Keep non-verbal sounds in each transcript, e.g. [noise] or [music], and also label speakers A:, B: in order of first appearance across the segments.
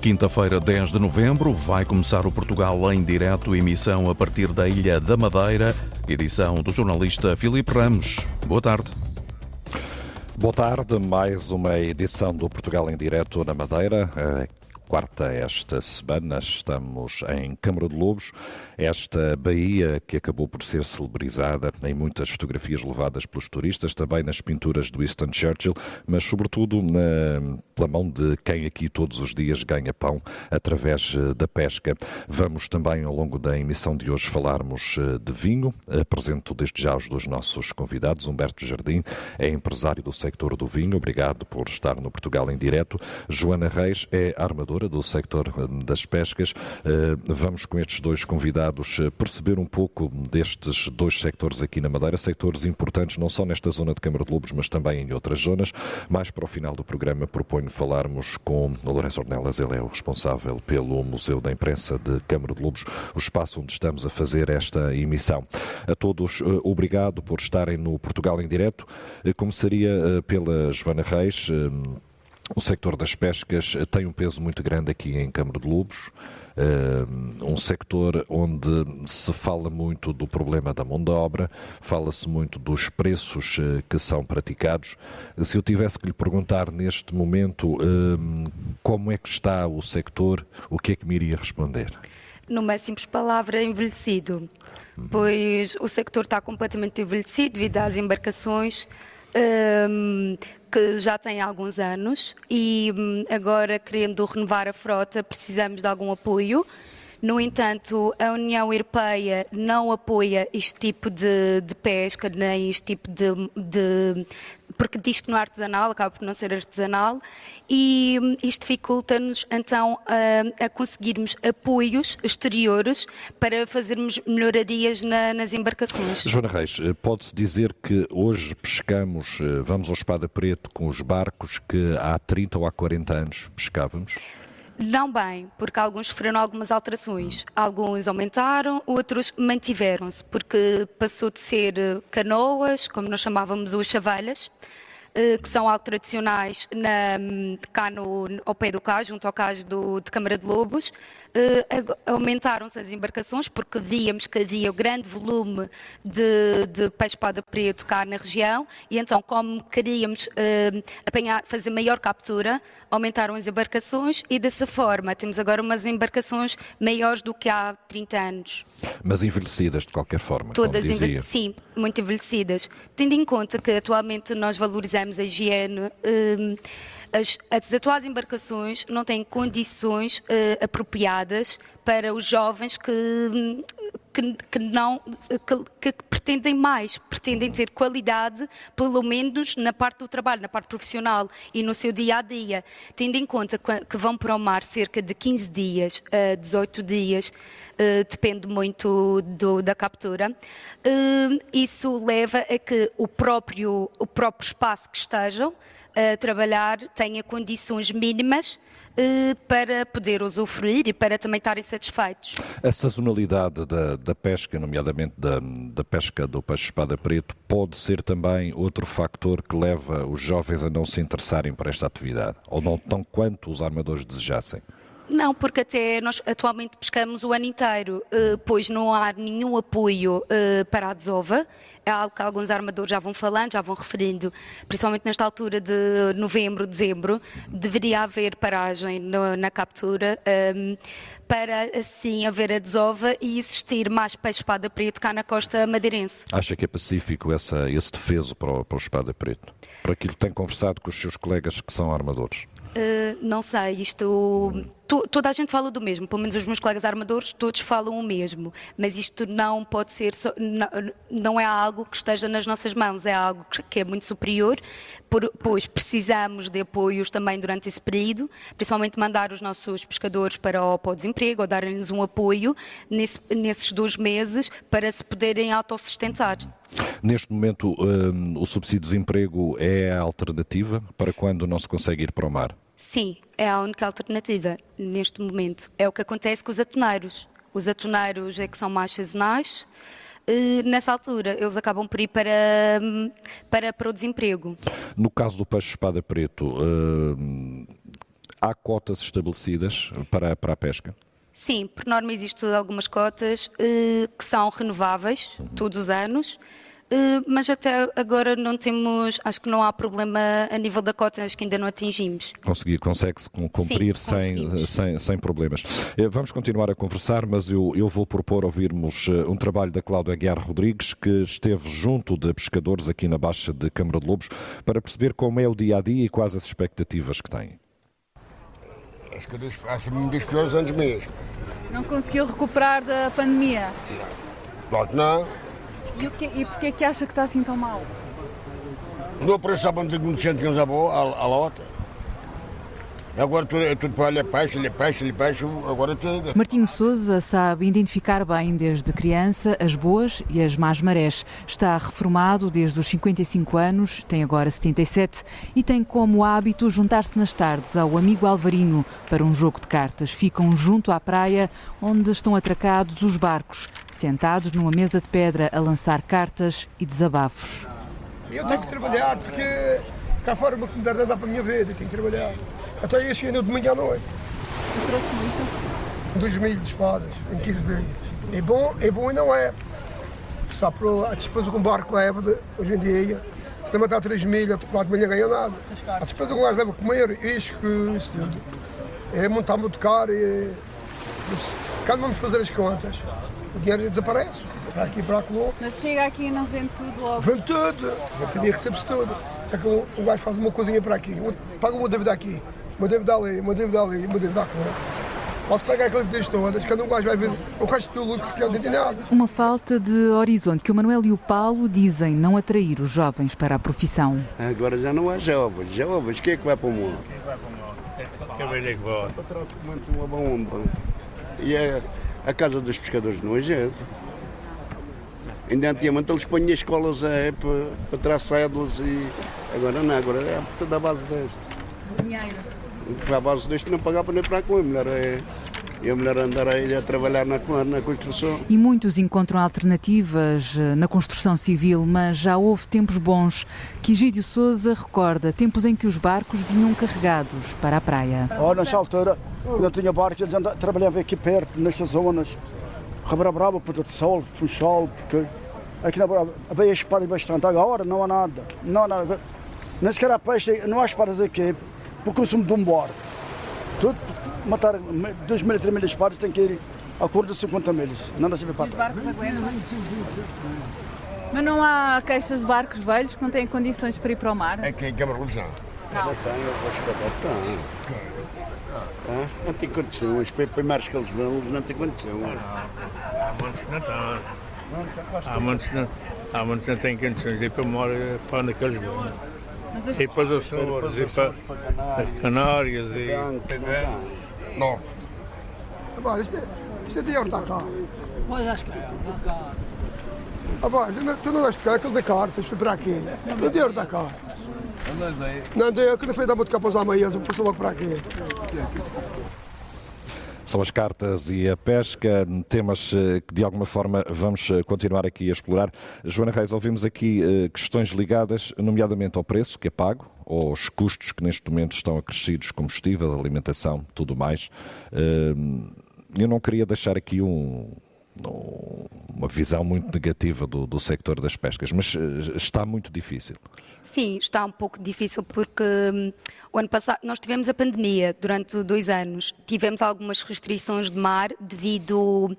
A: Quinta-feira, 10 de novembro, vai começar o Portugal em direto, emissão a partir da Ilha da Madeira, edição do jornalista Filipe Ramos. Boa tarde.
B: Boa tarde, mais uma edição do Portugal em direto na Madeira quarta esta semana. Estamos em Câmara de Lobos, esta baía que acabou por ser celebrizada em muitas fotografias levadas pelos turistas, também nas pinturas do Winston Churchill, mas sobretudo na, pela mão de quem aqui todos os dias ganha pão através eh, da pesca. Vamos também ao longo da emissão de hoje falarmos eh, de vinho. Apresento desde já os dois nossos convidados. Humberto Jardim é empresário do sector do vinho. Obrigado por estar no Portugal em direto. Joana Reis é armadora do sector eh, das pescas. Eh, vamos com estes dois convidados eh, perceber um pouco destes dois sectores aqui na Madeira, sectores importantes não só nesta zona de Câmara de Lobos, mas também em outras zonas. Mais para o final do programa proponho falarmos com o Lourenço Ornelas, ele é o responsável pelo Museu da Imprensa de Câmara de Lobos, o espaço onde estamos a fazer esta emissão. A todos, obrigado por estarem no Portugal em Direto. Começaria pela Joana Reis. O sector das pescas tem um peso muito grande aqui em Câmara de Lobos. Eh, um sector onde se fala muito do problema da mão de obra, fala-se muito dos preços eh, que são praticados. Se eu tivesse que lhe perguntar neste momento eh, como é que está o sector, o que é que me iria responder?
C: Numa simples palavra, envelhecido. Uhum. Pois o sector está completamente envelhecido devido às embarcações um, que já tem alguns anos e um, agora, querendo renovar a frota, precisamos de algum apoio. No entanto, a União Europeia não apoia este tipo de, de pesca, nem este tipo de, de, porque diz que não é artesanal, acaba por não ser artesanal, e isto dificulta-nos então a, a, conseguirmos apoios exteriores para fazermos melhorarias na, nas embarcações.
B: Joana Reis, eh, pode-se dizer que hoje pescamos, eh, vamos ao Espada Preto com os barcos que há 30 ou há 40 anos pescávamos?
C: Não bem, porque alguns sofreram algumas alterações. Alguns aumentaram, outros mantiveram-se, porque passou de ser eh, canoas, como nós chamávamos os chavalhas, eh, que são algo tradicionais na, cá no, ao pé do cais, junto ao cais do, de Câmara de Lobos. Uh, aumentaram-se as embarcações porque víamos que havia grande volume de, de peixe espada preto cá na região e então como queríamos uh, apanhar, fazer maior captura, aumentaram as embarcações e dessa forma temos agora umas embarcações maiores do que há 30 anos.
B: Mas envelhecidas de qualquer forma,
C: Todas
B: como dizia.
C: Sim, muito envelhecidas. Tendo em conta que atualmente nós valorizamos a higiene, um, as, as, atuais embarcações não têm condições uh, apropriadas para os jovens que, que, que não que, que, pretendem mais, pretendem ter qualidade, pelo menos na parte do trabalho, na parte profissional e no seu dia a dia, tendo em conta que vão para o mar cerca de 15 dias a 18 dias. Uh, depende muito do, da captura. Uh, isso leva a que o próprio, o próprio espaço que estejam a trabalhar tenha condições mínimas eh, para poder usufruir e para também estarem satisfeitos.
B: A sazonalidade da, da pesca, nomeadamente da, da pesca do peixe-espada preto, pode ser também outro factor que leva os jovens a não se interessarem por esta atividade, ou não tão quanto os armadores desejassem?
C: Não, porque até nós atualmente pescamos o ano inteiro, eh, pois não há nenhum apoio eh, para a desova. É algo que alguns armadores já vão falando, já vão referindo, principalmente nesta altura de novembro, dezembro, deveria haver paragem na captura ehm, para assim haver a desova e existir mais peixe espada preto cá na costa madeirense.
B: Acha que é pacífico essa, esse defeso para o, para o espada preto? Por aquilo que tem conversado com os seus colegas que são armadores?
C: Uh, não sei, isto. To, toda a gente fala do mesmo, pelo menos os meus colegas armadores, todos falam o mesmo. Mas isto não pode ser. So, não, não, é algo que esteja nas nossas mãos, é algo que é muito superior, por, pois precisamos de apoios também durante esse período, principalmente mandar os nossos pescadores para o, para o desemprego ou dar-lhes um apoio nesse, nesses dois meses para se poderem autossustentar.
B: Neste momento, um, o subsídio de desemprego é a alternativa para quando não se consegue ir para o mar?
C: Sim, é a única alternativa neste momento. É o que acontece com os atoneiros. Os atoneiros é que são mais sazonais. Nessa altura, eles acabam por ir para, para, para o desemprego.
B: No caso do peixe espada preto, hum, há cotas estabelecidas para, para a pesca?
C: Sim, por norma existem algumas cotas eh, que são renováveis uhum. todos os anos. Uh, mas até agora não temos, acho que não há problema a nível da cota, acho que ainda não atingimos.
B: Conseguir, consegue-se cumprir Sim, sem, sem, sem problemas. Uh, vamos continuar a conversar, mas eu, eu vou propor ouvirmos uh, um trabalho da Cláudia Aguiar Rodrigues, que esteve junto de pescadores aqui na Baixa de Câmara de Lobos, para perceber como é o dia a dia e quais as expectativas que têm.
D: Acho que assim, um dos piores anos mesmo.
E: Não conseguiu recuperar da pandemia?
D: Pronto, não.
E: E, o que, e porquê é que acha que está assim tão mal?
D: Não precisávamos de 900 a boa, a, a lota. Agora tudo, tudo para ele peixe, ele peixe, ele peixe, agora tudo.
F: Martinho Souza sabe identificar bem desde criança as boas e as más marés. Está reformado desde os 55 anos, tem agora 77 e tem como hábito juntar-se nas tardes ao amigo Alvarinho para um jogo de cartas. Ficam junto à praia onde estão atracados os barcos, sentados numa mesa de pedra a lançar cartas e desabafos.
G: Eu tenho que trabalhar porque cá fora uma comunidade dá para a minha vida, tenho que trabalhar. Até este ano, domingo à noite.
E: E trouxe muito?
G: 2 mil de espadas em 15 dias. É bom, é bom e não é. Só para a despesa com barco leva hoje em dia. Se não matar 3 mil, a de manhã ganha nada. A despesa com o gajo leva a comer, isto, isso tudo. É montar muito caro. E... Quando vamos fazer as contas, o dinheiro desaparece. Para aqui para lá.
E: Mas chega aqui e não vende tudo logo.
G: Vende tudo. No dia recebe-se tudo. Só que o gajo faz uma coisinha para aqui, paga uma dívida aqui, uma dívida ali, uma dívida ali, uma dívida aqui. Posso pegar aquele dívidas todas, cada um gajo vai ver o resto do lucro que é de nada.
F: Uma falta de horizonte que o Manuel e o Paulo dizem não atrair os jovens para a profissão.
D: Agora já não há jovens. Jovens, quem é que vai para o mundo?
H: Quem é que vai?
D: Uma bomba. E é a casa dos pescadores não é gente. Ainda antigamente eles punham escolas a, para, para tirar cédulas e agora não, agora é tudo à base deste.
E: Dinheiro.
D: Para a base deste não pagava nem para comer, melhor é. E a mulher andar aí a trabalhar na, na construção.
F: E muitos encontram alternativas eh, na construção civil, mas já houve tempos bons que Egídio Souza recorda, tempos em que os barcos vinham carregados para a praia.
I: Oh, nessa altura, quando eu tinha barcos, eles trabalhavam aqui perto, nestas zonas. Rabrabrava, Puta de Sol, Funchal, porque aqui na havia espadas bastante. Agora não há nada. Não há nada. Nem sequer há peixe, não há espadas aqui para o consumo de um barco. Tudo, matar 2 mil, 3 mil espadas tem que ir a cor de 50 mil. Não dá para
E: Os barcos aguentam? Mas não há queixas de barcos velhos que não têm condições para ir para o mar?
D: É que é uma revolução.
E: Não. Não
D: tem, eu vou espetar, ah, não tem condição. Os primeiros que eles vão, eles não têm condição.
H: Há muitos que não estão. Há muitos não, há muitos que não têm condições de ir para mora para onde é eles vão. E para os Açores, e para as Canárias e.
D: Não.
G: Rapaz, isto é, isto é dinheiro da cá.
I: Mas acho que é.
G: Rapaz, tu não és aquele de cartas, para aqui. É dinheiro da cá. Não andei, eu que não fui dar muito capaz amanhã, eu pus logo para aqui.
B: São as cartas e a pesca, temas eh, que de alguma forma vamos eh, continuar aqui a explorar. Joana Reis, ouvimos aqui eh, questões ligadas, nomeadamente ao preço que é pago, aos custos que neste momento estão acrescidos, combustível, alimentação, tudo mais. Eu não queria deixar aqui um, uma visão muito negativa do, do sector das pescas, mas está muito difícil.
C: Sim, está um pouco difícil porque hum, o ano passado nós tivemos a pandemia durante dois anos. Tivemos algumas restrições de mar devido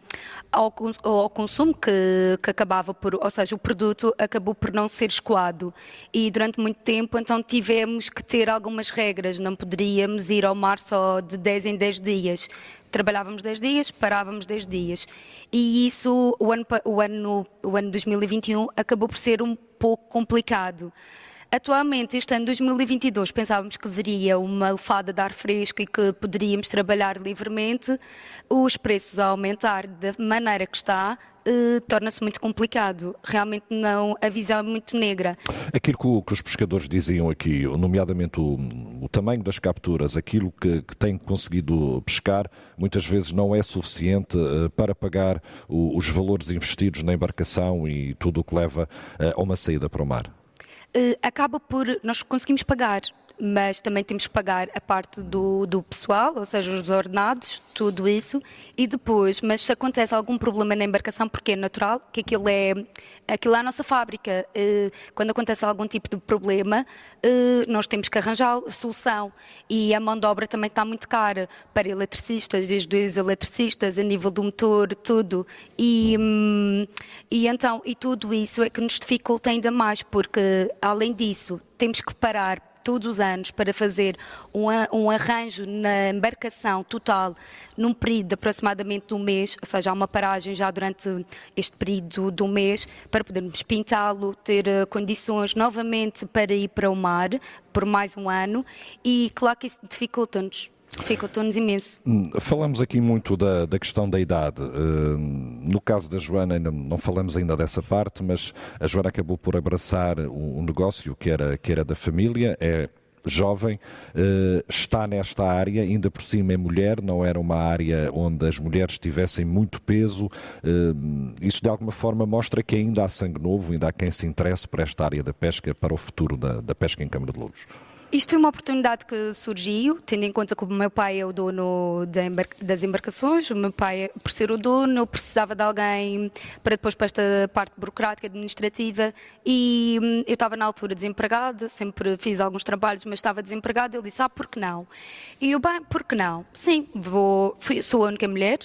C: ao, ao consumo que, que, acabava por, ou seja, o produto acabou por não ser escoado. E durante muito tempo, então tivemos que ter algumas regras. Não poderíamos ir ao mar só de 10 em 10 dias trabalhávamos 10 dias, parávamos 10 dias. E isso, o ano, o ano, o ano 2021, acabou por ser um pouco complicado. Atualmente, este ano 2022, pensávamos que viria uma lefada de ar fresco e que poderíamos trabalhar livremente. Os preços a aumentar da maneira que está, eh, torna-se muito complicado. Realmente não, a visão é muito negra.
B: Aquilo que, que os pescadores diziam aqui, nomeadamente o, o tamanho das capturas, aquilo que, que têm conseguido pescar, muitas vezes não é suficiente uh, para pagar o, os valores investidos na embarcação e tudo o que leva uh, a uma saída para o mar.
C: Uh, acaba por nós conseguimos pagar mas também temos que pagar a parte do, do pessoal, ou seja, os ordenados, tudo isso, e depois, mas se acontece algum problema na embarcação, porque é natural, que aquilo é, aquilo é a nossa fábrica, eh, quando acontece algum tipo de problema, eh, nós temos que arranjar solução, e a mão de obra também está muito cara para eletricistas, desde os eletricistas, a nível do motor, tudo, e, hum, e então, e tudo isso é que nos dificulta ainda mais, porque além disso, temos que parar todos os anos para fazer um, um, arranjo na embarcação total num período de aproximadamente um mês, ou seja, há uma paragem já durante este período do mês para podermos pintá-lo, ter uh, condições novamente para ir para o mar por mais um ano e claro que isso dificulta-nos. Dificultou-nos imenso.
B: Hum, falamos aqui muito da, da questão da idade. Hum, no caso da Joana, ainda não falamos ainda dessa parte, mas a Joana acabou por abraçar um negócio que era, que era da família, é jovem, hum, está nesta área, ainda por cima é mulher, não era uma área onde as mulheres tivessem muito peso. Isso de alguma forma mostra que ainda há sangue novo, ainda há quem se interesse por esta área da pesca, para o futuro da, da pesca em Câmara de Lobos.
C: Isto foi uma oportunidade que surgiu, tendo em conta que o meu pai é o dono das embarcações. O meu pai, por ser o dono, precisava de alguém para depois para esta parte burocrática, administrativa. E hum, eu estava na altura desempregada, sempre fiz alguns trabalhos, mas estava desempregada. Ele disse: Ah, por que não? E eu, bem, por que não? Sim, vou, fui, sou a única mulher.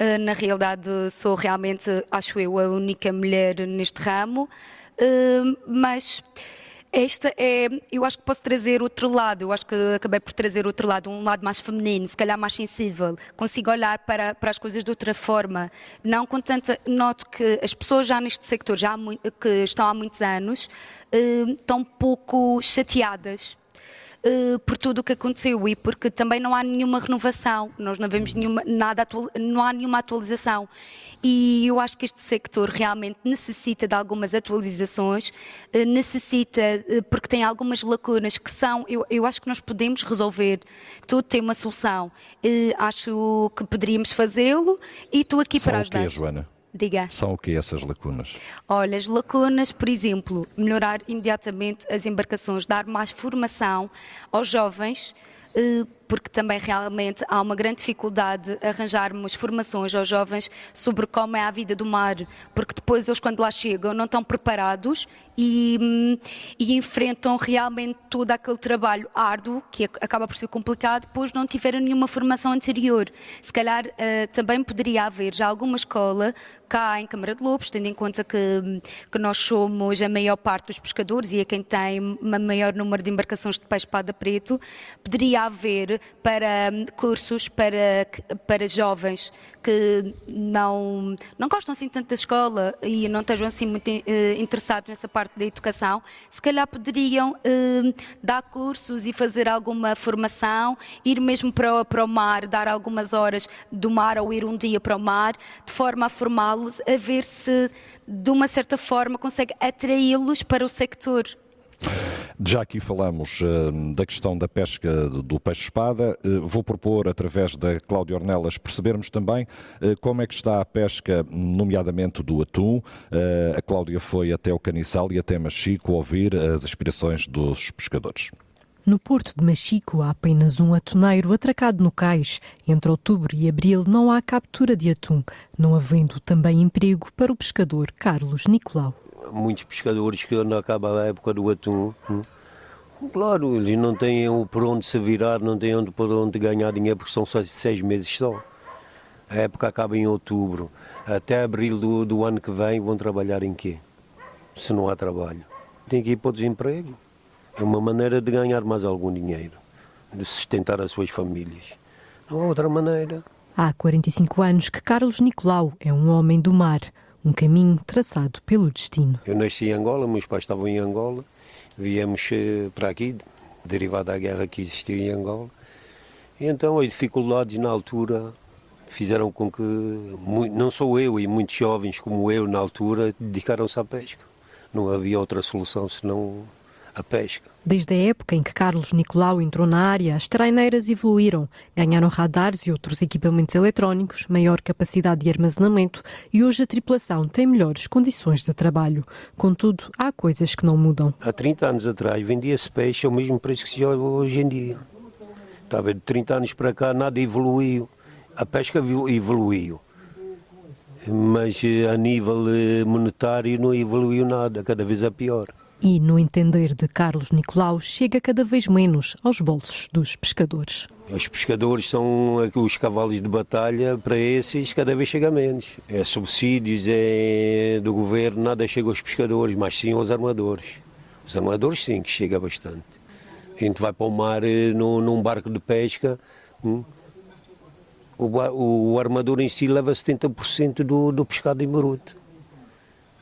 C: Uh, na realidade, sou realmente, acho eu, a única mulher neste ramo. Uh, mas esta é, eu acho que posso trazer outro lado, eu acho que acabei por trazer outro lado, um lado mais feminino, se calhar mais sensível. Consigo olhar para, para as coisas de outra forma. Não com tanta. Noto que as pessoas já neste sector, já que estão há muitos anos, uh, estão um pouco chateadas uh, por tudo o que aconteceu e porque também não há nenhuma renovação, nós não vemos nenhuma, nada, não há nenhuma atualização e eu acho que este sector realmente necessita de algumas atualizações, eh, necessita, eh, porque tem algumas lacunas que são, eu, eu acho que nós podemos resolver, tudo tem uma solução. Eh, acho que poderíamos fazê-lo e estou aqui
B: São
C: para ajudar.
B: O quê, Joana?
C: Diga.
B: São o que essas lacunas?
C: Olha, as lacunas, por exemplo, melhorar imediatamente as embarcações, dar mais formação aos jovens, porque também realmente há uma grande dificuldade arranjarmos formações aos jovens sobre como é a vida do mar, porque depois eles, quando lá chegam, não estão preparados e, e enfrentam realmente todo aquele trabalho árduo, que acaba por ser complicado, pois não tiveram nenhuma formação anterior. Se calhar uh, também poderia haver já alguma escola cá em Câmara de Lobos, tendo em conta que, que nós somos a maior parte dos pescadores e é quem tem um maior número de embarcações de peixe espada preto, poderia haver para hum, cursos para, para jovens que não, não gostam assim tanto da escola e não estejam assim muito eh, interessados nessa parte da educação, se calhar poderiam eh, dar cursos e fazer alguma formação, ir mesmo para, para o mar, dar algumas horas do mar ou ir um dia para o mar, de forma a formá-los, a ver se de uma certa forma consegue atraí-los para o sector.
B: Já aqui falamos uh, da questão da pesca do peixe-espada. Uh, vou propor, através da Cláudia Ornelas, percebermos também uh, como é que está a pesca, nomeadamente do atum. a Cláudia foi até o Caniçal e até Machico ouvir as aspirações dos pescadores.
J: No porto de Machico há apenas um atuneiro atracado no cais. Entre outubro e abril não há captura de atum, não havendo também emprego para o pescador Carlos Nicolau
K: muitos pescadores que não acaba a época do atum. Hum. Claro, eles não têm por onde se virar, não têm por onde ganhar dinheiro, porque são só seis meses só. A época acaba em outubro. Até abril do, do ano que vem vão trabalhar em quê? Se não há trabalho. Tem que ir para o desemprego. É uma maneira de ganhar mais algum dinheiro, de sustentar as suas famílias. Não há outra maneira.
J: Há 45 anos que Carlos Nicolau é um homem do mar um caminho traçado pelo destino.
K: Eu nasci em Angola, meus pais estavam em Angola, viemos eh, para aqui, derivado da guerra que existiu em Angola. E então as dificuldades na altura fizeram com que, não sou eu e muitos jovens como eu na altura, dedicaram-se à pesca. Não havia outra solução senão a pesca.
J: Desde a época em que Carlos Nicolau entrou na área, as traineiras evoluíram. Ganharam radares e outros equipamentos eletrónicos, maior capacidade de armazenamento e hoje a tripulação tem melhores condições de trabalho. Contudo, há coisas que não mudam.
K: Há 30 anos atrás vendia-se peixe ao mesmo preço que se olha hoje em dia. Estava de 30 anos para cá, nada evoluiu. A pesca evoluiu mas eh, a nível eh, monetário não evoluiu nada, cada vez é pior
J: e, no entender de Carlos Nicolau, chega cada vez menos aos bolsos dos pescadores.
K: Os pescadores são os cavalos de batalha, para esses cada vez chega menos. É subsídios é do governo, nada chega aos pescadores, mas sim aos armadores. Os armadores sim que chega bastante. A gente vai para o mar eh, no, num barco de pesca, hum, o, o, armador em si leva 70% do, do pescado em bruto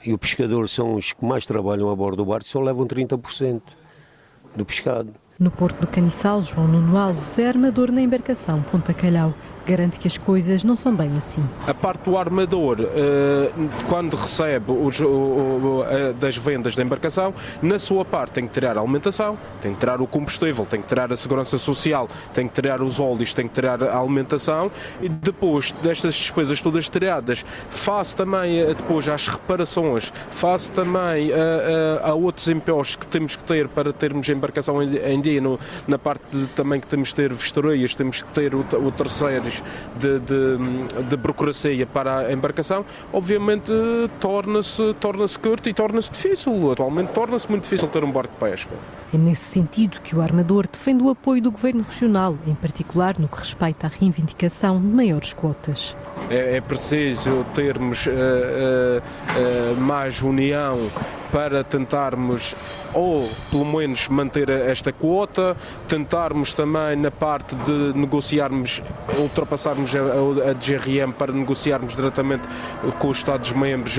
K: e o pescador são os que mais trabalham a bordo do barco, só levam 30% do pescado.
J: No Porto do Caniçal, João Nuno Alves é armador na embarcação Ponta Calhau garante que as coisas não são bem assim.
L: A parte do armador, eh, quando recebe os, das vendas da embarcação, na sua parte tem que tirar a alimentação, tem que tirar o combustível, tem que tirar a segurança social, tem que tirar os óleos, tem que tirar a alimentação e depois destas despesas todas tiradas, face também eh, depois às reparações, face também a, eh, a, a outros impostos que temos que ter para termos embarcação em dia, no, na parte de, também que temos que ter vistorias, temos que ter o, o terceiros de, de, de burocracia para a embarcação, obviamente torna-se torna curto e torna-se difícil. Atualmente torna-se muito difícil ter um barco de pesca.
J: É nesse sentido que o armador defende o apoio do Governo Regional, em particular no que respeita à reivindicação de maiores quotas.
L: É, é preciso termos uh, uh, uh, mais união para tentarmos, ou pelo menos manter esta quota, tentarmos também na parte de negociarmos, ultrapassarmos a, a DGRM para negociarmos diretamente com os Estados-membros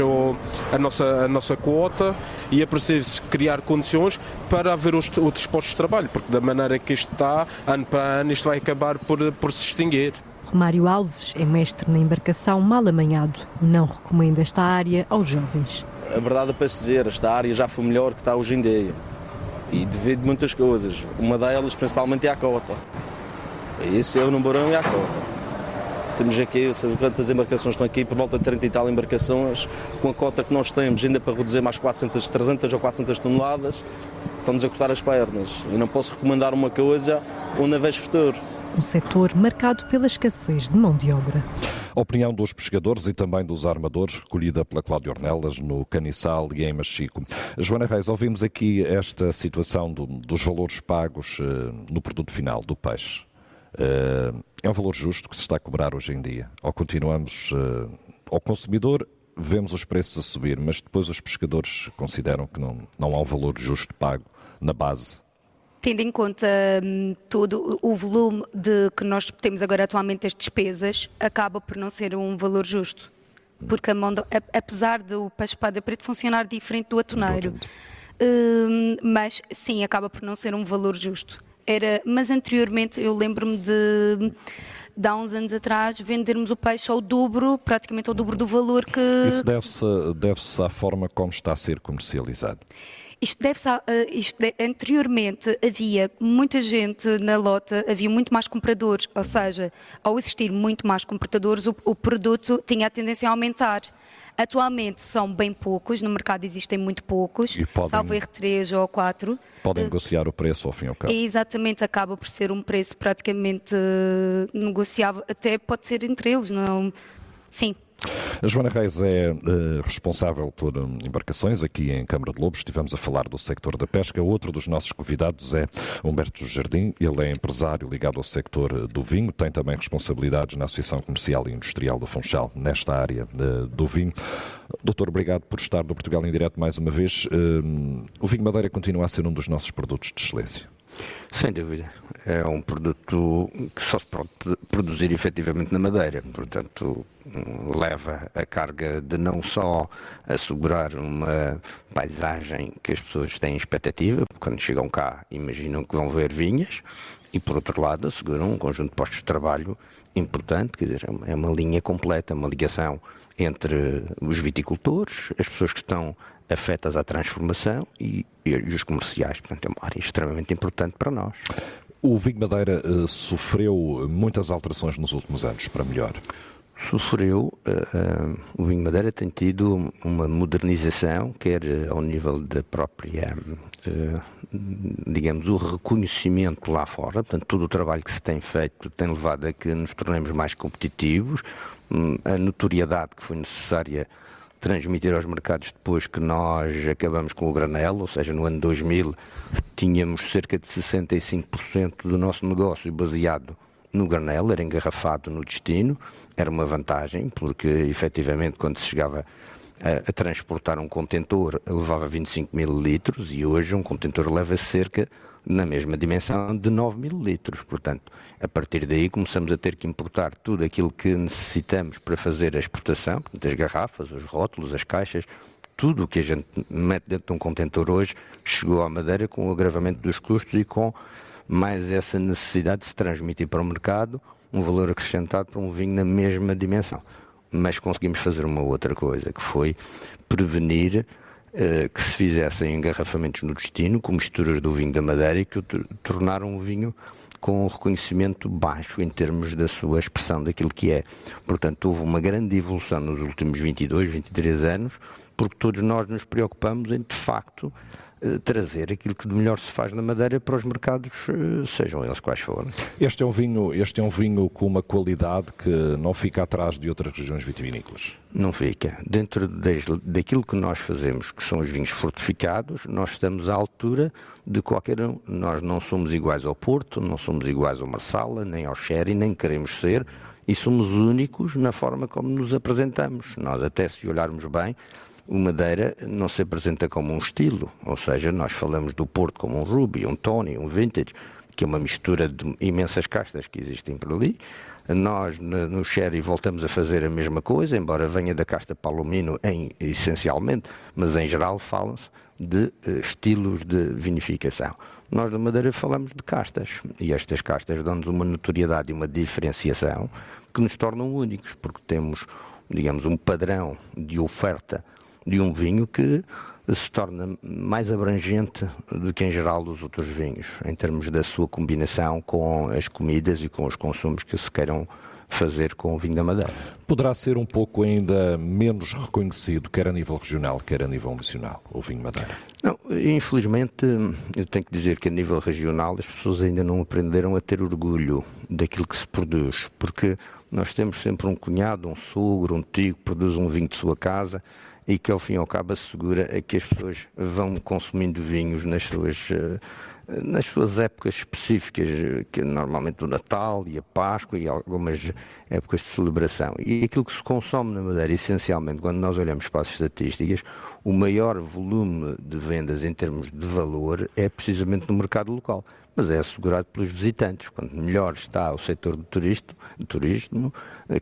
L: a nossa, a nossa quota e é preciso criar condições para haver os, outros postos de trabalho, porque da maneira que isto está, ano para ano, isto vai acabar por, por se extinguir.
J: Romário Alves é mestre na embarcação mal amanhado e não recomenda esta área aos jovens.
M: A verdade é para se dizer, esta área já foi melhor que está hoje em dia. E devido a muitas coisas. Uma delas, principalmente, é a cota. Isso é o Namborão e a cota. Temos aqui, quantas embarcações estão aqui, por volta de 30 e tal embarcações, com a cota que nós temos, ainda para reduzir mais 400, 300 ou 400 toneladas, estamos a cortar as pernas. E não posso recomendar uma coisa onde vejo futuro
J: um setor marcado pela escassez de mão de obra.
B: A opinião dos pescadores e também dos armadores, recolhida pela Cláudia Ornelas no Caniçal e em Machico. Joana Reis, ouvimos aqui esta situação do, dos valores pagos uh, no produto final do peixe. Uh, é um valor justo que se está a cobrar hoje em dia? Ou continuamos uh, ao consumidor vemos os preços a subir, mas depois os pescadores consideram que não, não há um valor justo pago na base
C: tendo em conta hum, todo o volume de que nós temos agora atualmente as despesas, acaba por não ser um valor justo. Porque a mão de, apesar do espada preto funcionar diferente do atoneiro, hum, mas sim, acaba por não ser um valor justo. Era, mas anteriormente eu lembro-me de de há uns anos atrás vendermos o peixe ao dobro, praticamente ao dobro do valor que.
B: Isso deve-se deve à forma como está a ser comercializado.
C: Isto deve isto de, anteriormente havia muita gente na lota, havia muito mais compradores, ou seja, ao existir muito mais compradores, o, o produto tinha a tendência a aumentar. Atualmente são bem poucos, no mercado existem muito poucos, e podem, salvo erro 3 ou 4.
B: Podem uh, negociar o preço ao fim e ao cabo.
C: Exatamente, acaba por ser um preço praticamente uh, negociável, até pode ser entre eles, não? Sim,
B: a Joana Reis é uh, responsável por um, embarcações aqui em Câmara de Lobos. Estivemos a falar do sector da pesca. Outro dos nossos convidados é Humberto Jardim. Ele é empresário ligado ao sector do vinho. Tem também responsabilidades na Associação Comercial e Industrial do Funchal, nesta área uh, do vinho. Doutor, obrigado por estar no Portugal em Direto mais uma vez. Uh, o vinho Madeira continua a ser um dos nossos produtos de excelência.
N: Sem dúvida. É um produto que só se pode produzir efetivamente na madeira. Portanto, leva a carga de não só assegurar uma paisagem que as pessoas têm expectativa, porque quando chegam cá imaginam que vão ver vinhas, e por outro lado asseguram um conjunto de postos de trabalho importante, quer dizer, é uma linha completa, uma ligação entre os viticultores, as pessoas que estão afetas à transformação e, e, os comerciais. Portanto, é uma área extremamente importante para nós.
B: O vinho Madeira uh, sofreu muitas alterações nos últimos anos, para melhor.
N: Sofreu, uh, uh, o vinho Madeira tem tido uma modernização, quer ao nível da própria, digamos, o reconhecimento lá fora, portanto, todo o trabalho que se tem feito tem levado a que nos tornemos mais competitivos, um, a notoriedade que foi necessária transmitir aos mercados depois que nós acabamos com o granel, ou seja, no ano 2000 tínhamos cerca de 65% do nosso negócio baseado no granel, era engarrafado no destino, era uma vantagem, porque efetivamente quando se chegava a, a transportar um contentor levava 25 mil litros e hoje um contentor leva cerca na mesma dimensão de 9 mil litros. Portanto, a partir daí começamos a ter que importar tudo aquilo que necessitamos para fazer a exportação, as garrafas, os rótulos, as caixas, tudo o que a gente mete dentro de um contentor hoje chegou à Madeira com o agravamento dos custos e com mais essa necessidade de se transmitir para o mercado um valor acrescentado para um vinho na mesma dimensão. Mas conseguimos fazer uma outra coisa, que foi prevenir que se fizessem engarrafamentos no destino, com misturas do vinho da Madeira que o tornaram um vinho com um reconhecimento baixo em termos da sua expressão, daquilo que é. Portanto, houve uma grande evolução nos últimos 22, 23 anos, porque todos nós nos preocupamos em, de facto, eh, trazer aquilo que de melhor se faz na Madeira para os mercados, eh, sejam eles quais forem.
B: Este é um vinho, este é um vinho com uma qualidade que não fica atrás de outras regiões vitivinícolas.
N: Não fica. Dentro de, daquilo que nós fazemos, que são os vinhos fortificados, nós estamos à altura de qualquer um. Nós não somos iguais ao Porto, não somos iguais ao Marsala, nem ao Sherry, nem queremos ser, e somos únicos na forma como nos apresentamos. Nós, até se olharmos bem, o Madeira não se apresenta como um estilo, ou seja, nós falamos do Porto como um Ruby, um Tony, um Vintage, que é uma mistura de imensas castas que existem por ali. Nós, no Sherry, voltamos a fazer a mesma coisa, embora venha da casta Palomino em, essencialmente, mas em geral falam-se de uh, estilos de vinificação. Nós, na Madeira, falamos de castas, e estas castas dão-nos uma notoriedade e uma diferenciação que nos tornam únicos, porque temos, digamos, um padrão de oferta de um vinho que se torna mais abrangente do que em geral dos outros vinhos, em termos da sua combinação com as comidas e com os consumos que se queiram fazer com o vinho da Madeira.
B: Poderá ser um pouco ainda menos reconhecido, quer a nível regional, quer a nível nacional, o vinho Madeira?
N: Não, infelizmente, eu tenho que dizer que a nível regional as pessoas ainda não aprenderam a ter orgulho daquilo que se produz, porque nós temos sempre um cunhado, um sogro, um tio que produz um vinho de sua casa e que ao fim e ao cabo assegura que as pessoas vão consumindo vinhos nas suas, eh, nas suas épocas específicas, que normalmente o Natal e a Páscoa e algumas épocas de celebração. E aquilo que se consome na Madeira, essencialmente, quando nós olhamos para as estatísticas, o maior volume de vendas em termos de valor é precisamente no mercado local mas é assegurado pelos visitantes. Quanto melhor está o setor do turismo, turismo,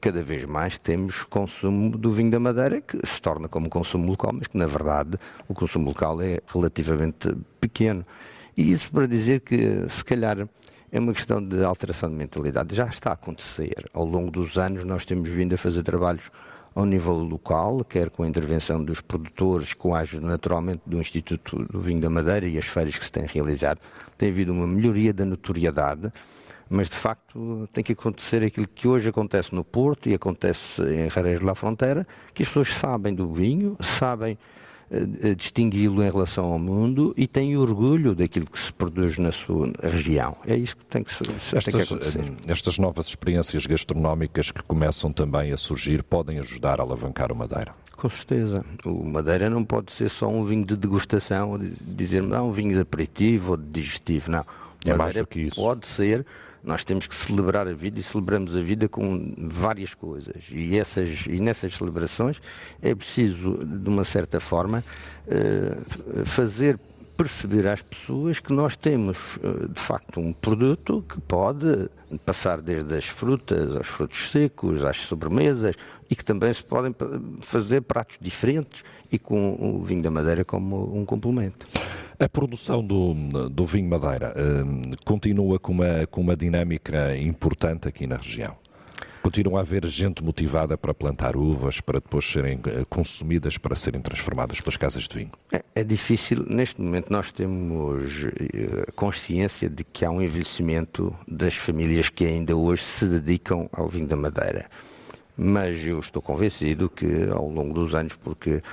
N: cada vez mais temos consumo do vinho da Madeira, que se torna como consumo local, mas que na verdade o consumo local é relativamente pequeno. E isso para dizer que, se calhar, é uma questão de alteração de mentalidade. Já está a acontecer. Ao longo dos anos, nós temos vindo a fazer trabalhos ao nível local, quer com a intervenção dos produtores, com a ajuda naturalmente do Instituto do Vinho da Madeira e as feiras que se têm realizado, tem havido uma melhoria da notoriedade, mas de facto tem que acontecer aquilo que hoje acontece no Porto e acontece em Reis de la Fronteira, que as pessoas sabem do vinho, sabem distingui-lo em relação ao mundo e têm orgulho daquilo que se produz na sua região. É isso que tem que,
B: estas,
N: tem que acontecer.
B: Eh, estas novas experiências gastronómicas que começam também a surgir podem ajudar a alavancar o Madeira?
N: Com certeza. O Madeira não pode ser só um vinho de degustação, de dizer não, um vinho de aperitivo ou de digestivo, não.
B: É mais do que isso.
N: Pode ser nós temos que celebrar a vida e celebramos a vida com várias coisas. E, essas, e nessas celebrações é preciso, de uma certa forma, eh, fazer perceber às pessoas que nós temos, eh, de facto, um produto que pode passar desde as frutas aos frutos secos, às sobremesas, e que também se podem fazer pratos diferentes e com o vinho da Madeira como um complemento.
B: A produção do, do vinho Madeira uh, continua com uma, com uma dinâmica importante aqui na região. Continua a haver gente motivada para plantar uvas, para depois serem eh, consumidas, para serem transformadas pelas casas de vinho?
N: É, é difícil. Neste momento nós temos eh, consciência de que há um envelhecimento das famílias que ainda hoje se dedicam ao vinho da Madeira. Mas eu estou convencido que ao longo dos anos, porque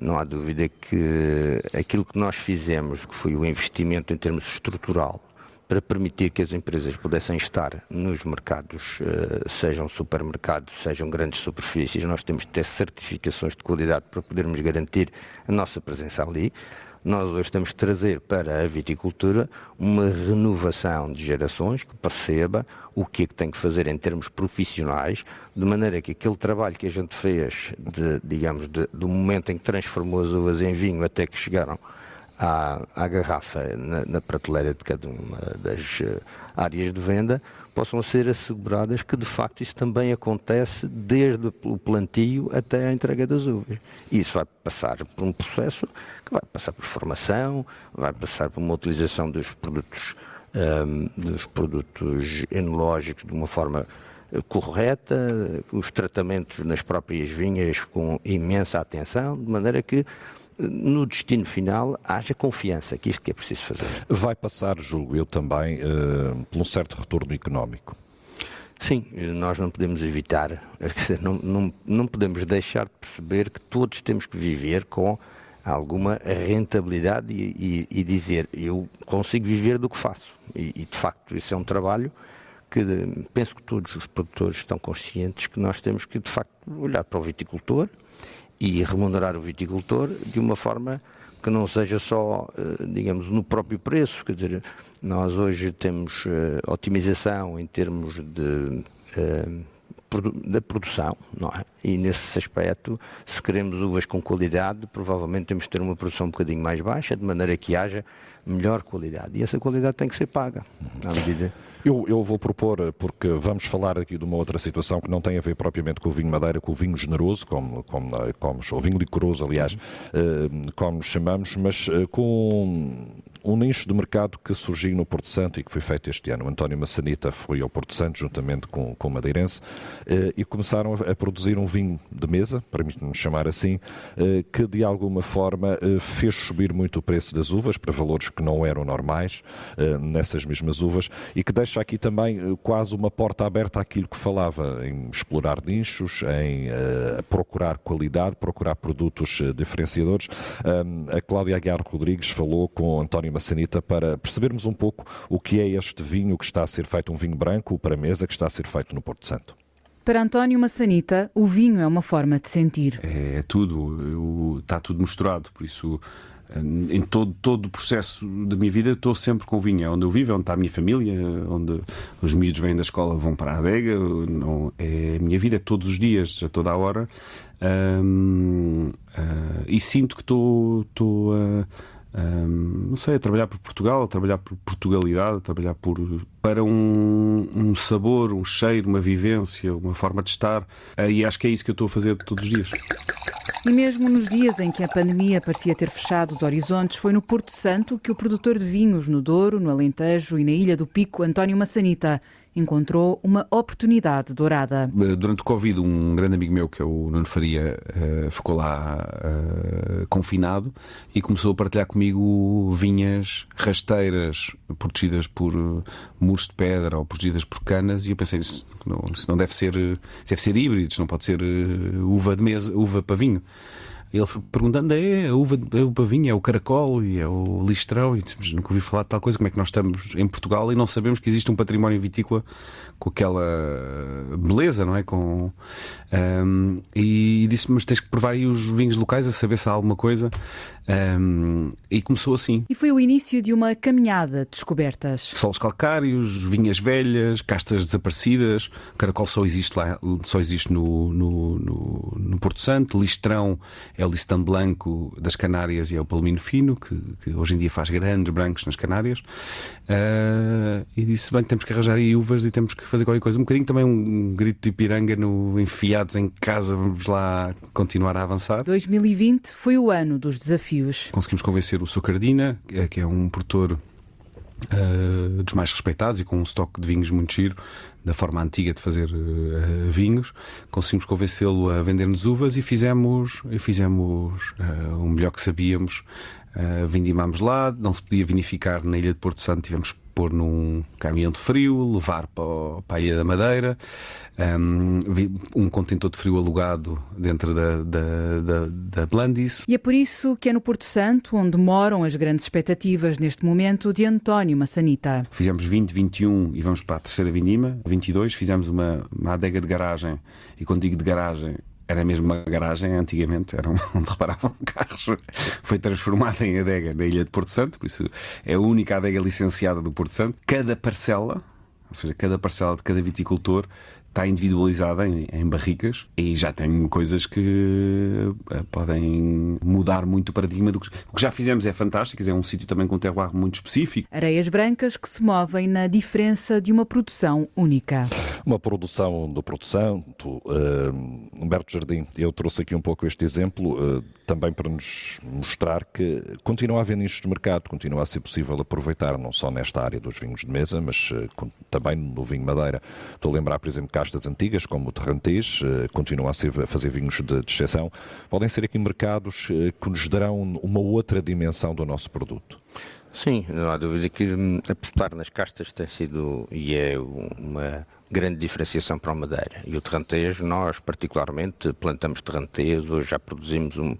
N: não há dúvida que aquilo que nós fizemos, que foi o investimento em termos estrutural, para permitir que as empresas pudessem estar nos mercados, eh, sejam supermercados, sejam grandes superfícies, nós temos que ter certificações de qualidade para podermos garantir a nossa presença ali. Nós hoje temos que trazer para a viticultura uma renovação de gerações que perceba o que é que tem que fazer em termos profissionais, de maneira que aquele trabalho que a gente fez, de, digamos, de, do momento em que transformou as uvas em vinho até que chegaram à, à garrafa na, na, prateleira de cada uma das uh, áreas de venda, possam ser asseguradas que de facto isso também acontece desde o plantio até a entrega das uvas. Isso vai passar por um processo que vai passar por formação, vai passar por uma utilização dos produtos, um, ehm, dos produtos enológicos de uma forma eh, correta, os tratamentos nas próprias vinhas com imensa atenção, de maneira que no destino final haja confiança, que isto que é preciso fazer.
B: Vai passar, julgo eu também, uh, por um certo retorno económico.
N: Sim, nós não podemos evitar, [laughs] não, não, não podemos deixar de perceber que todos temos que viver com alguma rentabilidade e, e, e dizer eu consigo viver do que faço. E, e, de facto isso é um trabalho que penso que todos os produtores estão conscientes que nós temos que de facto olhar para o viticultor, e remunerar o viticultor de uma forma que não seja só, eh, digamos, no próprio preço. Quer dizer, nós hoje temos eh, otimização em termos de eh, da produção, não é? E nesse aspecto, se queremos uvas com qualidade, provavelmente temos que ter uma produção um bocadinho mais baixa, de maneira que haja melhor qualidade. E essa qualidade tem que ser paga, à medida
B: eu, eu, vou propor, porque vamos falar aqui de uma outra situação que não tem a ver propriamente com o vinho madeira, com o vinho generoso, como, como, como o vinho licoroso, aliás, uh, como chamamos, mas uh, com um nicho de mercado que surgiu no Porto Santo e que foi feito este ano. O António Massanita foi ao Porto Santo juntamente com, com o Madeirense eh, e começaram a, produzir um vinho de mesa, permite-me chamar assim, eh, que de alguma forma eh, fez subir muito o preço das uvas para valores que não eram normais nessas mesmas uvas e que deixa aqui também quase uma porta aberta àquilo que falava, em explorar nichos, em procurar qualidade, procurar produtos diferenciadores. a Cláudia Aguiar Rodrigues falou com o António Massanita para percebermos um pouco o que é este vinho que está a ser feito, um vinho branco para mesa que está a ser feito no Porto Santo.
F: Para António Massanita, o vinho é uma forma de sentir.
O: É, é tudo, eu, está tudo misturado, por isso em todo, todo o processo da minha vida estou sempre com vinho. É onde eu vivo, é onde está a minha família, onde os miúdos vêm da escola vão para a adega. Não, é a minha vida é todos os dias, a toda a hora. Um, uh, ah, e sinto que estou, estou a um, não sei, a trabalhar por Portugal, a trabalhar por Portugalidade, a trabalhar por, para um, um, sabor, um cheiro, uma vivência, uma forma de estar. E acho que é isso que eu estou a fazer todos os dias.
F: E mesmo nos dias em que a pandemia parecia ter fechado os horizontes, foi no Porto Santo que o produtor de vinhos no Douro, no Alentejo e na Ilha do Pico, António Massanita, encontrou uma oportunidade dourada.
O: Eh, durante o Covid, um grande amigo meu, que é o Nuno Faria, eh, ficou lá uh, confinado e começou a partilhar comigo vinhas rasteiras protegidas por muros de pedra ou protegidas por canas e eu pensei, isso não, não deve ser, deve ser híbridos, não pode ser uva de mesa, uva para vinho. Ele foi perguntando: é a uva, a uva vinha, é o caracol e é o listrão. E disse, nunca ouvi falar de tal coisa. Como é que nós estamos em Portugal e não sabemos que existe um património vitícola com aquela beleza, não é? Com, um, e disse mas tens que provar aí os vinhos locais a saber se há alguma coisa. Um, e começou assim.
F: E foi o início de uma caminhada de descobertas.
O: Solos calcários, vinhas velhas, castas desaparecidas. O caracol só existe lá, só existe no, no, no, no Porto Santo. Listrão é o listão branco das Canárias e é o palmino fino, que, que hoje em dia faz grandes brancos nas Canárias. Uh, e disse, bem, temos que arranjar aí uvas e temos que fazer qualquer coisa. Um bocadinho também um grito de piranga no enfiados em casa, vamos lá continuar a avançar.
F: 2020 foi o ano dos desafios.
O: Conseguimos convencer o Socardina, que é um produtor uh, dos mais respeitados e com um estoque de vinhos muito giro, da forma antiga de fazer uh, vinhos. Conseguimos convencê-lo a vender-nos uvas e fizemos, e fizemos uh, o melhor que sabíamos. Uh, vindimámos lá, não se podia vinificar na Ilha de Porto Santo, tivemos pôr num caminhão de frio, levar para, para a Ilha da Madeira, um, um contentor de frio alugado dentro da, da, da, da Blandis.
F: E é por isso que é no Porto Santo onde moram as grandes expectativas neste momento de António Massanita.
O: Fizemos 20, 21 e vamos para a terceira vindima, 22, fizemos uma, uma adega de garagem, e quando digo de garagem, era mesmo uma garagem antigamente, era [laughs] onde reparavam carros. Foi transformada em adega na ilha de Porto Santo, por isso é a única adega licenciada do Porto Santo. Cada parcela, ou seja, cada parcela de cada viticultor está individualizada em, em, barricas e já tem coisas que uh, podem mudar muito o paradigma do que, o que já fizemos é fantástico, é um sítio também com um terroir muito específico.
F: Areias brancas que se movem na diferença de uma produção única.
B: Uma produção do produção, uh, Humberto Jardim, eu trouxe aqui um pouco este exemplo uh, também para nos mostrar que continua a haver nichos de mercado, continua a ser possível aproveitar não só nesta área dos vinhos de mesa, mas também no vinho madeira. Estou a lembrar, por exemplo, castas antigas, como o Terrantês, eh, continuam a, ser, a fazer vinhos de, de exceção. Podem ser aqui mercados eh, que nos darão uma outra dimensão do nosso produto.
N: Sim, não há dúvida que hum, apostar nas castas tem sido e é uma grande diferenciação para a madeira. E o terrantejo, nós particularmente plantamos terrantejo, hoje já produzimos um,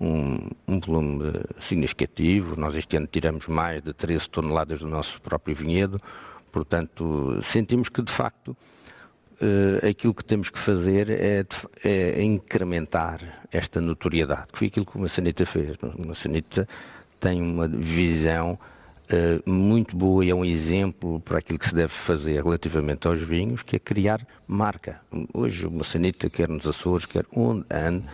N: um, um, volume significativo. Nós este ano tiramos mais de 13 toneladas do nosso próprio vinhedo. Portanto, sentimos que de facto uh, aquilo que temos que fazer é, é, incrementar esta notoriedade, que foi aquilo que o Maçanita fez. O Maçanita tem uma visão uh, muito boa e é um exemplo para aquilo que se deve fazer relativamente aos vinhos, que é criar marca. Hoje o Maçanita, quer nos Açores, quer onde ande,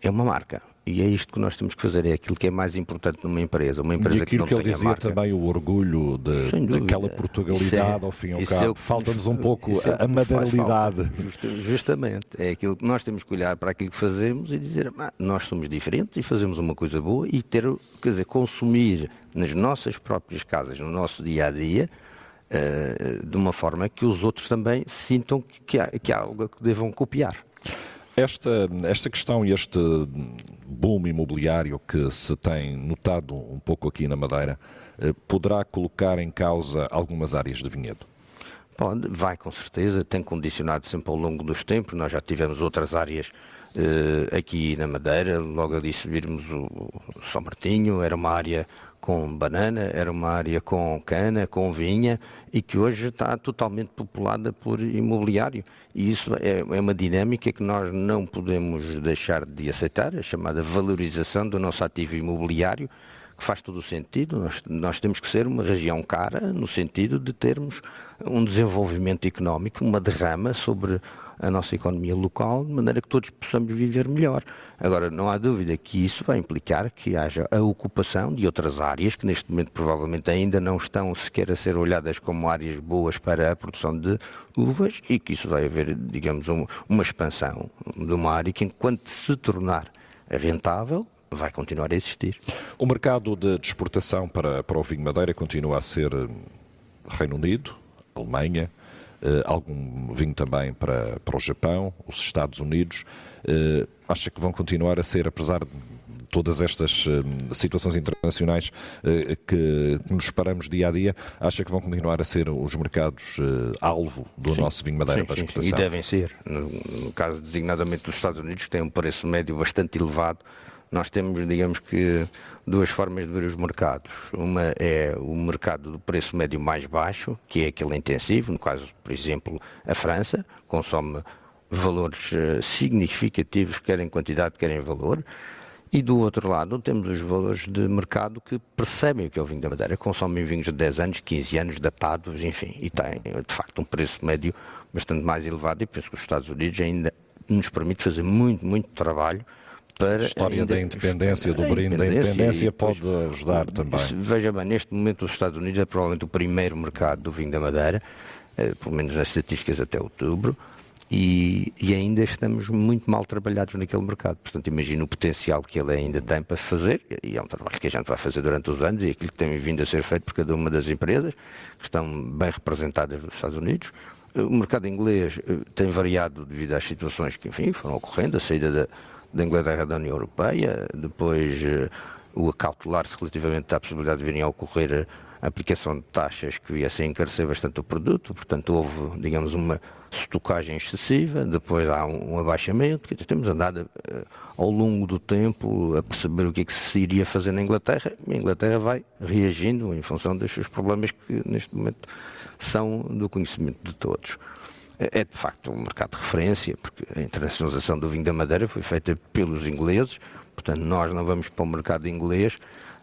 N: é uma marca. E é isto que nós temos que fazer, é aquilo que é mais importante numa empresa. Uma empresa
B: e aquilo
N: que,
B: que ele dizia
N: marca,
B: também, o orgulho de, daquela Portugalidade, é, ao fim e ao cabo. É Falta-nos um pouco é a madeiralidade.
N: Justamente. É aquilo que nós temos que olhar para aquilo que fazemos e dizer, ah, nós somos diferentes e fazemos uma coisa boa e ter, quer dizer, consumir nas nossas próprias casas, no nosso dia a dia, uh, de uma forma que os outros também sintam que há, que há algo que devam copiar.
B: Esta, esta questão e este boom imobiliário que se tem notado um pouco aqui na Madeira eh, poderá colocar em causa algumas áreas de vinhedo?
N: Pode, vai com certeza, tem condicionado sempre ao longo dos tempos. Nós já tivemos outras áreas eh, aqui na Madeira, logo ali se virmos o São Martinho, era uma área com banana, era uma área com cana, com vinha e que hoje está totalmente populada por imobiliário. E isso é, é uma dinâmica que nós não podemos deixar de aceitar, a chamada valorização do nosso ativo imobiliário, que faz todo o sentido. Nós, nós, temos que ser uma região cara no sentido de termos um desenvolvimento económico, uma derrama sobre a nossa economia local, de maneira que todos possamos viver melhor. Agora, não há dúvida que isso vai implicar que haja a ocupação de outras áreas que neste momento provavelmente ainda não estão sequer a ser olhadas como áreas boas para a produção de uvas e que isso vai haver, digamos, um, uma expansão de uma área que enquanto se tornar rentável, vai continuar a existir.
B: O mercado de exportação para, para o vinho madeira continua a ser hum, Reino Unido, Alemanha, algum vinho também para, para o Japão, os Estados Unidos. Uh, acha que vão continuar a ser, apesar de todas estas uh, situações internacionais que nos paramos dia a dia, acha que vão continuar a ser os mercados alvo do sim, nosso vinho madeira sim, para exportação?
N: Sim, e devem ser. No, no caso designadamente dos Estados Unidos, que tem um preço médio bastante elevado, nós temos, digamos que, duas formas de ver os mercados. Uma é o mercado do preço médio mais baixo, que é aquele intensivo, no caso, por exemplo, a França, consome valores eh, significativos, quer em quantidade, quer em valor. E do outro lado temos os valores de mercado que percebem o que é o vinho da Madeira, consomem vinhos de 10 anos, 15 anos, datados, enfim, e têm de facto um preço médio bastante mais elevado e penso que os Estados Unidos ainda nos permite fazer muito, muito trabalho para.
B: A história ainda... da independência, do brinde da independência pode ajudar também.
N: Veja bem, neste momento os Estados Unidos é provavelmente o primeiro mercado do vinho da Madeira, eh, pelo menos nas estatísticas até outubro. e, e, ainda estamos muito mal trabalhados naquele mercado. Portanto, imagino o potencial que ele ainda tem para fazer, e é um trabalho que a gente vai fazer durante os anos, e aquilo que tem vindo a ser feito por cada uma das empresas, que estão bem representadas nos Estados Unidos. O mercado inglês eh, tem variado devido às situações que, enfim, foram ocorrendo, a saída da, da Inglaterra da União Europeia, depois eh, o acautelar-se relativamente à possibilidade de virem a ocorrer a aplicação de taxas que viessem a encarecer bastante o produto, portanto houve, digamos, uma estocagem excessiva, depois há um, abaixamento, temos andado uh, ao longo do tempo a perceber o que é que se iria fazer na Inglaterra, e a Inglaterra vai reagindo em função dos seus problemas que neste momento são do conhecimento de todos. É, é de facto um mercado de referência, porque a internacionalização do vinho da Madeira foi feita pelos ingleses, portanto nós não vamos para o mercado inglês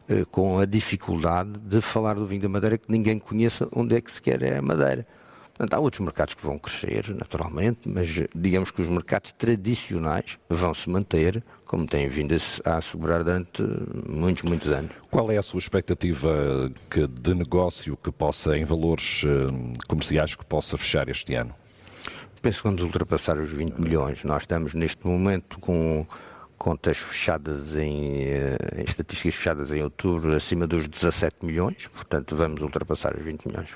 N: eh, com a dificuldade de falar do vinho da Madeira que ninguém conheça onde é que sequer é a Madeira. Portanto, há outros mercados que vão crescer, naturalmente, mas digamos que os mercados tradicionais vão se manter, como têm vindo a assegurar durante muitos, muitos anos.
B: Qual é a sua expectativa de negócio que possa, em valores eh, comerciais, que possa fechar este ano?
N: Penso que vamos ultrapassar os 20 milhões. Nós estamos neste momento com contas fechadas em, eh, em, estatísticas fechadas em outubro acima dos 17 milhões, portanto vamos ultrapassar os 20 milhões.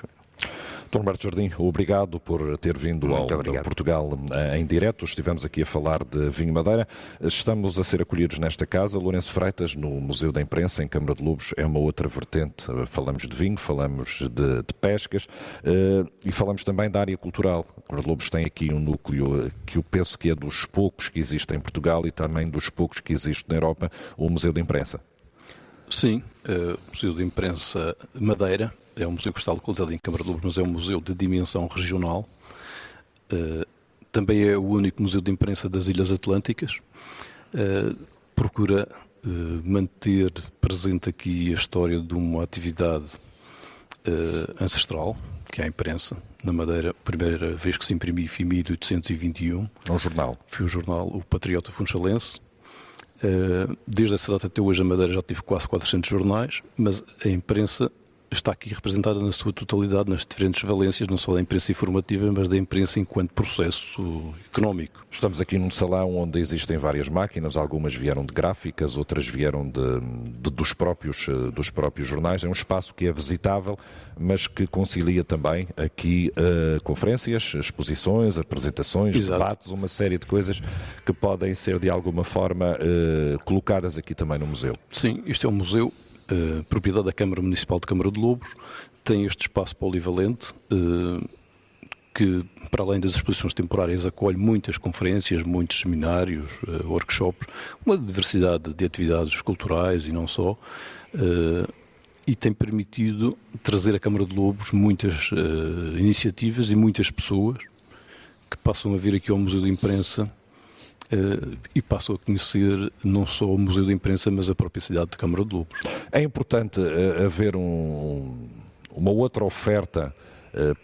B: Dr. Humberto Jardim, obrigado por ter vindo ao, ao, Portugal eh, em direto. Estivemos aqui a falar de vinho Madeira. Estamos a ser acolhidos nesta casa. Lourenço Freitas, no Museu da Imprensa, em Câmara de Lobos, é uma outra vertente. Falamos de vinho, falamos de, de pescas uh, e falamos também da área cultural. Câmara de Lobos tem aqui um núcleo que eu penso que é dos poucos que existe em Portugal e também dos poucos que existe na Europa, o Museu da Imprensa.
P: Sim, uh, o Museu de Imprensa Madeira é um museu que está localizado em Câmara de Lobos, mas é um museu de dimensão regional. Uh, também é o único museu de imprensa das Ilhas Atlânticas. Uh, procura manter presente aqui a história de uma atividade ancestral, que é a imprensa. Na Madeira, a primeira vez que se imprimiu foi em 1821.
B: É um jornal.
P: Foi o jornal O Patriota Funchalense desde essa data até hoje a Madeira já tive quase 400 jornais, mas a imprensa está aqui representada na sua totalidade, nas diferentes valências, não só da imprensa informativa, mas da imprensa enquanto processo económico.
B: Estamos aqui num salão onde existem várias máquinas, algumas vieram de gráficas, outras vieram de, de, dos, próprios, eh, dos próprios jornais. É um espaço que é visitável, mas que concilia também aqui uh, conferências, exposições, apresentações, Exato. debates, uma série de coisas que podem ser de alguma forma uh, colocadas aqui também no museu.
P: Sim, isto é um museu uh, propriedade da Câmara Municipal de Câmara de Lobos, tem este espaço polivalente uh, que, para além das exposições temporárias, acolhe muitas conferências, muitos seminários, uh, workshops, uma diversidade de atividades culturais e não só, e tem permitido trazer à Câmara de Lobos muitas iniciativas e muitas pessoas que passam a vir aqui ao Museu de Imprensa e passam a conhecer não só o Museu da Imprensa, mas a própria cidade de Câmara de Lobos.
B: É importante uh, haver um, uma outra oferta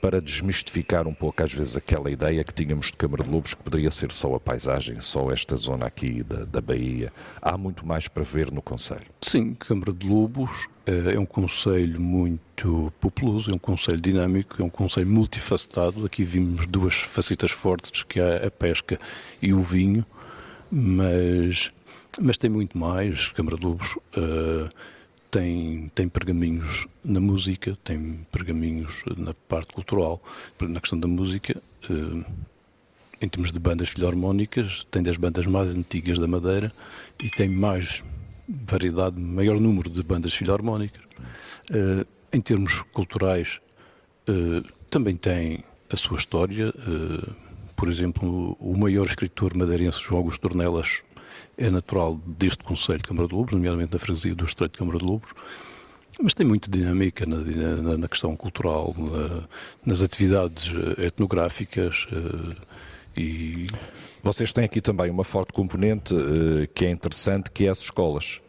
B: para desmistificar um pouco, às vezes, aquela ideia que tínhamos de Câmara de Lobos, que poderia ser só a paisagem, só esta zona aqui da, da Bahia. Há muito mais para ver no Conselho.
P: Sim, Câmara de Lobos é um conselho muito populoso, é um conselho dinâmico, é um conselho multifacetado. Aqui vimos duas facetas fortes, que é a pesca e o vinho mas, mas tem muito mais. Câmara de Lobos uh, tem, tem pergaminhos na música, tem pergaminhos na parte cultural, na questão da música. Uh, em termos de bandas filarmónicas, tem das bandas mais antigas da Madeira e tem mais variedade, maior número de bandas filarmónicas. Uh, em termos culturais, uh, também tem a sua história. Por exemplo, o maior escritor madeirense, João Augusto Tornelas, é natural deste Conselho de Câmara de Lobos, nomeadamente da freguesia do Estreito de Câmara de Lobos, mas tem muita dinâmica na, na, na questão cultural, na, nas atividades eh, etnográficas uh, e...
B: Vocês têm aqui também uma forte componente uh, que é interessante, que é as escolas.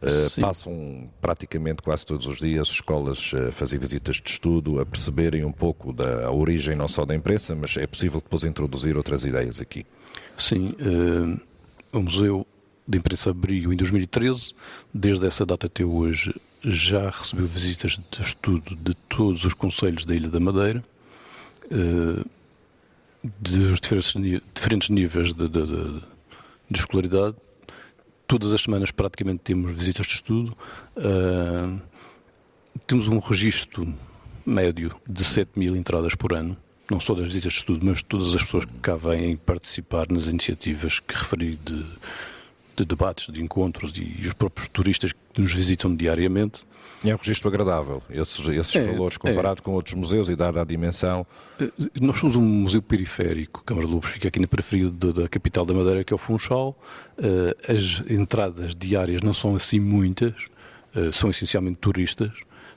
B: Uh, passam praticamente quase todos os dias escolas a fazer visitas de estudo, a perceberem um pouco da origem não só da imprensa, mas é possível depois introduzir outras ideias aqui.
P: Sim, uh, o Museu de Imprensa abriu em 2013, desde essa data até hoje já recebeu visitas de estudo de todos os conselhos da Ilha da Madeira. Uh, dos diferentes níveis de, de, de, de escolaridade. Todas as semanas praticamente temos visitas de estudo. Uh, temos um registro médio de 7 mil entradas por ano, não só das visitas de estudo, mas de todas as pessoas que cá vêm participar nas iniciativas que referi de, de debates, de encontros e os próprios turistas que nos visitam diariamente.
B: E é um registro agradável, esses, esses é, valores, comparado é. com outros museus e dada a dimensão.
P: Eh, nós somos um museu periférico, Câmara de Lobos fica aqui na periferia da, da capital da Madeira, que é o Funchal. Eh, as entradas diárias não são assim muitas, eh, são essencialmente turistas,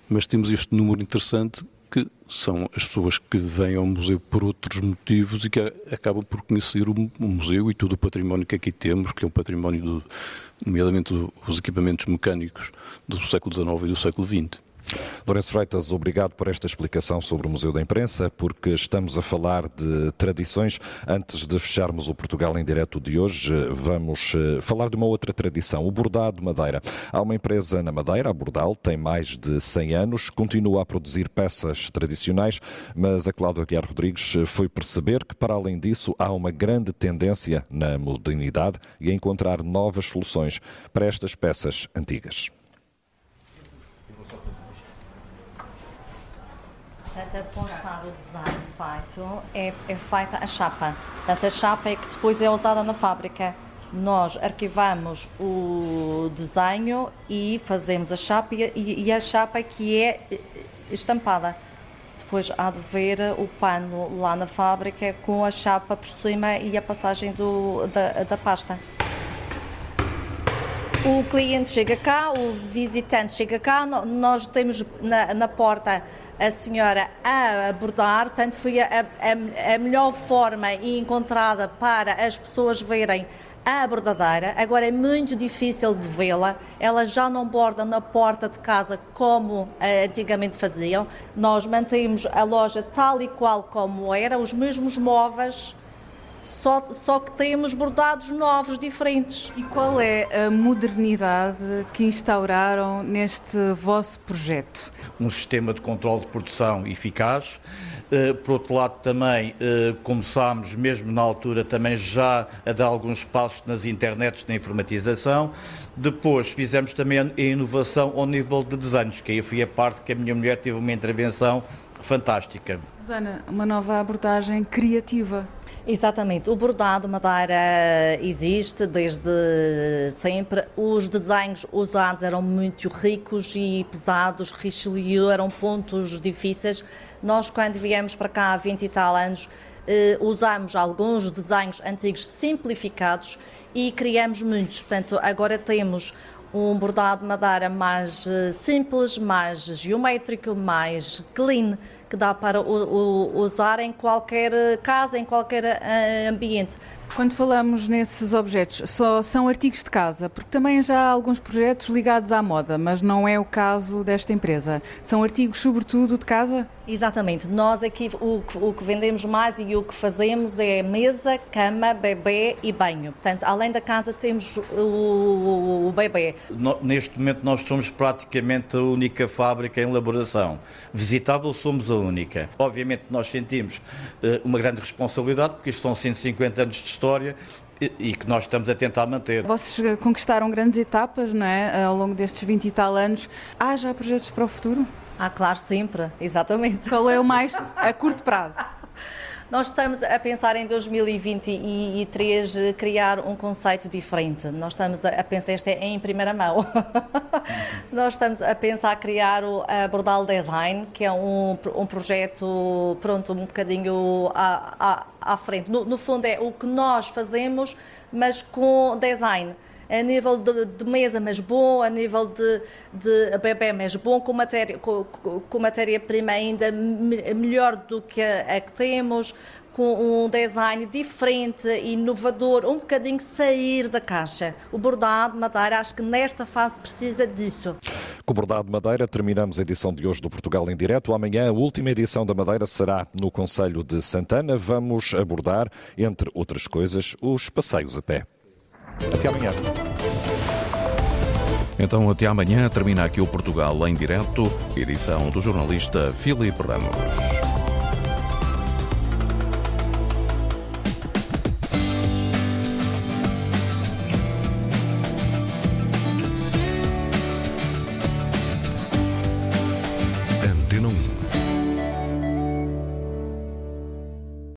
P: mas temos este número interessante que são as pessoas que vêm ao museu por outros motivos e que acabam por conhecer o, museu e todo o património que aqui temos, que é um património, do, nomeadamente os equipamentos mecânicos do século XIX e do século XX.
B: Lourenço Freitas, obrigado por esta explicação sobre o Museu da Imprensa, porque estamos a falar de tradições. Antes de fecharmos o Portugal em direto de hoje, vamos eh, falar de uma outra tradição, o bordado Madeira. Há uma empresa na Madeira, a Bordal, tem mais de 100 anos, continua a produzir peças tradicionais, mas a Cláudia Aguiar Rodrigues foi perceber que, para além disso, há uma grande tendência na modernidade e a encontrar novas soluções para estas peças antigas.
Q: Portanto, a constar o design feito é, é feita a chapa. Portanto, a chapa é que depois é usada na fábrica. Nós arquivamos o desenho e fazemos a chapa e, e a chapa que é estampada. Depois há de ver o pano lá na fábrica com a chapa por cima e a passagem do, da, da pasta. O cliente chega cá, o visitante chega cá, nós temos na, na porta a senhora a abordar, tanto foi a, a, a melhor forma encontrada para as pessoas verem a bordadeira. Agora é muito difícil de vê-la. Ela já não borda na porta de casa como uh, antigamente faziam. Nós mantemos a loja tal e qual como era, os mesmos móveis só, só que temos bordados novos, diferentes.
E: E qual é a modernidade que instauraram neste vosso projeto?
R: Um sistema de controle de produção eficaz. Eh, por outro lado, também eh, começámos, mesmo na altura, também já a dar alguns passos nas internets na informatização. Depois fizemos também a inovação ao nível de desenhos, que aí foi a parte que a minha mulher teve uma intervenção fantástica.
E: Susana, uma nova abordagem criativa.
Q: Exatamente. O bordado madeira existe desde sempre. Os desenhos usados eram muito ricos e pesados. Richelieu eram pontos difíceis. Nós, quando viemos para cá há 20 e tal anos, eh, usamos alguns desenhos antigos simplificados e criamos muitos. Portanto, agora temos um bordado de madeira mais eh, simples, mais geométrico, mais clean que dá para usar em qualquer casa, em qualquer eh, ambiente.
E: Quando falamos nesses objetos, só são artigos de casa, porque também já há alguns projetos ligados à moda, mas não é o caso desta empresa. São artigos, sobretudo, de casa?
Q: Exatamente. Nós aqui o que, o que vendemos mais e o que fazemos é mesa, cama, bebê e banho. Portanto, além da casa, temos o, o bebê.
R: Neste momento, nós somos praticamente a única fábrica em elaboração. Visitável, somos a única. Obviamente, nós sentimos uh, uma grande responsabilidade, porque isto são 150 anos de história e que nós estamos a tentar manter.
E: Vocês conquistaram grandes etapas, não é? Ao longo destes 20 e tal anos. Há já projetos para o futuro?
Q: Ah, claro, sempre, exatamente.
E: Qual é o mais a curto prazo?
Q: Nós estamos a pensar em 2023 eh, criar um conceito diferente. Nós estamos a pensar, isto é em primeira mão, [laughs] nós estamos a pensar criar o Bordal Design, que é um, um projeto, pronto, um bocadinho à, à, frente. No, no fundo é o que nós fazemos, mas com design a nível de, de, mesa mais bom, a nível de, de bebê mais bom, com matéria com, com matéria-prima ainda melhor do que a, que temos, com um design diferente, inovador, um bocadinho sair da caixa. O bordado madeira, acho que nesta fase precisa disso.
B: Com o bordado madeira terminamos a edição de hoje do Portugal em Direto. Amanhã a última edição da Madeira será no Conselho de Santana. Vamos abordar, entre outras coisas, os passeios a pé. Até amanhã.
A: Então, até amanhã, termina aqui o Portugal em direto, edição do jornalista Filipe Ramos.